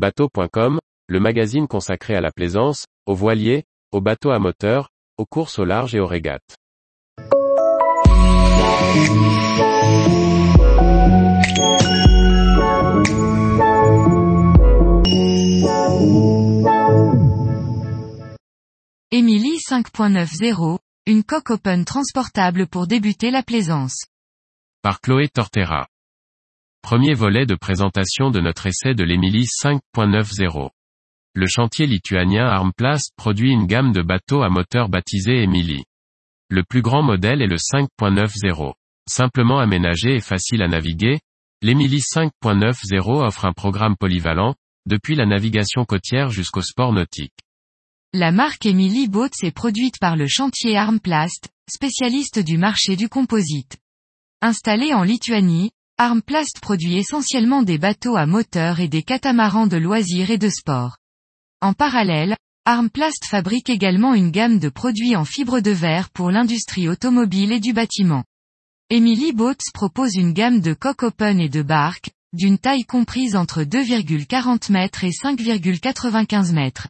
Bateau.com, le magazine consacré à la plaisance, aux voiliers, aux bateaux à moteur, aux courses au large et aux régates. Emily 5.90, une coque open transportable pour débuter la plaisance. Par Chloé Tortera. Premier volet de présentation de notre essai de l'Emily 5.90. Le chantier lituanien Armplast produit une gamme de bateaux à moteur baptisé Emily. Le plus grand modèle est le 5.90. Simplement aménagé et facile à naviguer, l'Emily 5.90 offre un programme polyvalent, depuis la navigation côtière jusqu'au sport nautique. La marque Emily Boats est produite par le chantier Armplast, spécialiste du marché du composite. Installé en Lituanie, Armplast produit essentiellement des bateaux à moteur et des catamarans de loisirs et de sport. En parallèle, Armplast fabrique également une gamme de produits en fibre de verre pour l'industrie automobile et du bâtiment. Emily Boats propose une gamme de coques open et de barques, d'une taille comprise entre 2,40 mètres et 5,95 mètres.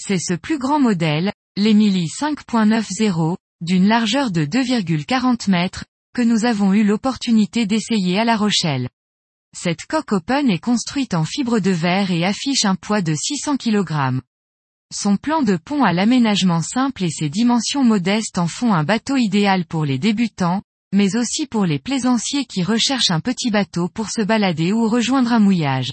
C'est ce plus grand modèle, l'Emily 5.90, d'une largeur de 2,40 mètres, que nous avons eu l'opportunité d'essayer à La Rochelle. Cette coque open est construite en fibre de verre et affiche un poids de 600 kg. Son plan de pont à l'aménagement simple et ses dimensions modestes en font un bateau idéal pour les débutants, mais aussi pour les plaisanciers qui recherchent un petit bateau pour se balader ou rejoindre un mouillage.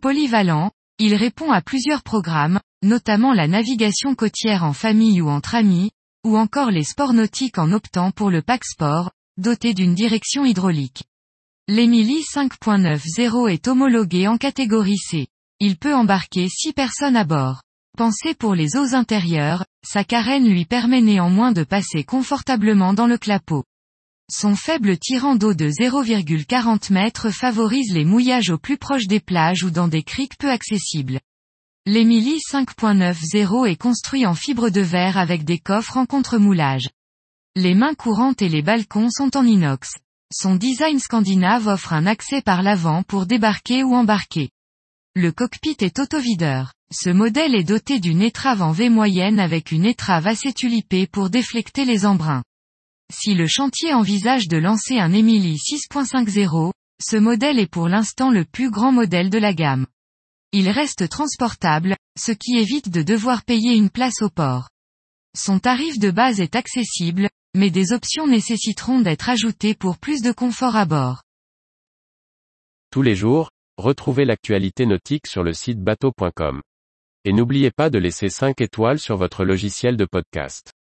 Polyvalent, il répond à plusieurs programmes, notamment la navigation côtière en famille ou entre amis, ou encore les sports nautiques en optant pour le pack sport, doté d'une direction hydraulique. L'Emily 5.90 est homologué en catégorie C. Il peut embarquer 6 personnes à bord. Pensé pour les eaux intérieures, sa carène lui permet néanmoins de passer confortablement dans le clapot. Son faible tirant d'eau de 0,40 m favorise les mouillages au plus proche des plages ou dans des criques peu accessibles. L'Emily 5.90 est construit en fibre de verre avec des coffres en contre-moulage. Les mains courantes et les balcons sont en inox. Son design scandinave offre un accès par l'avant pour débarquer ou embarquer. Le cockpit est autovideur. Ce modèle est doté d'une étrave en V moyenne avec une étrave assez tulipée pour déflecter les embruns. Si le chantier envisage de lancer un Emily 6.50, ce modèle est pour l'instant le plus grand modèle de la gamme. Il reste transportable, ce qui évite de devoir payer une place au port. Son tarif de base est accessible, mais des options nécessiteront d'être ajoutées pour plus de confort à bord. Tous les jours, retrouvez l'actualité nautique sur le site bateau.com. Et n'oubliez pas de laisser 5 étoiles sur votre logiciel de podcast.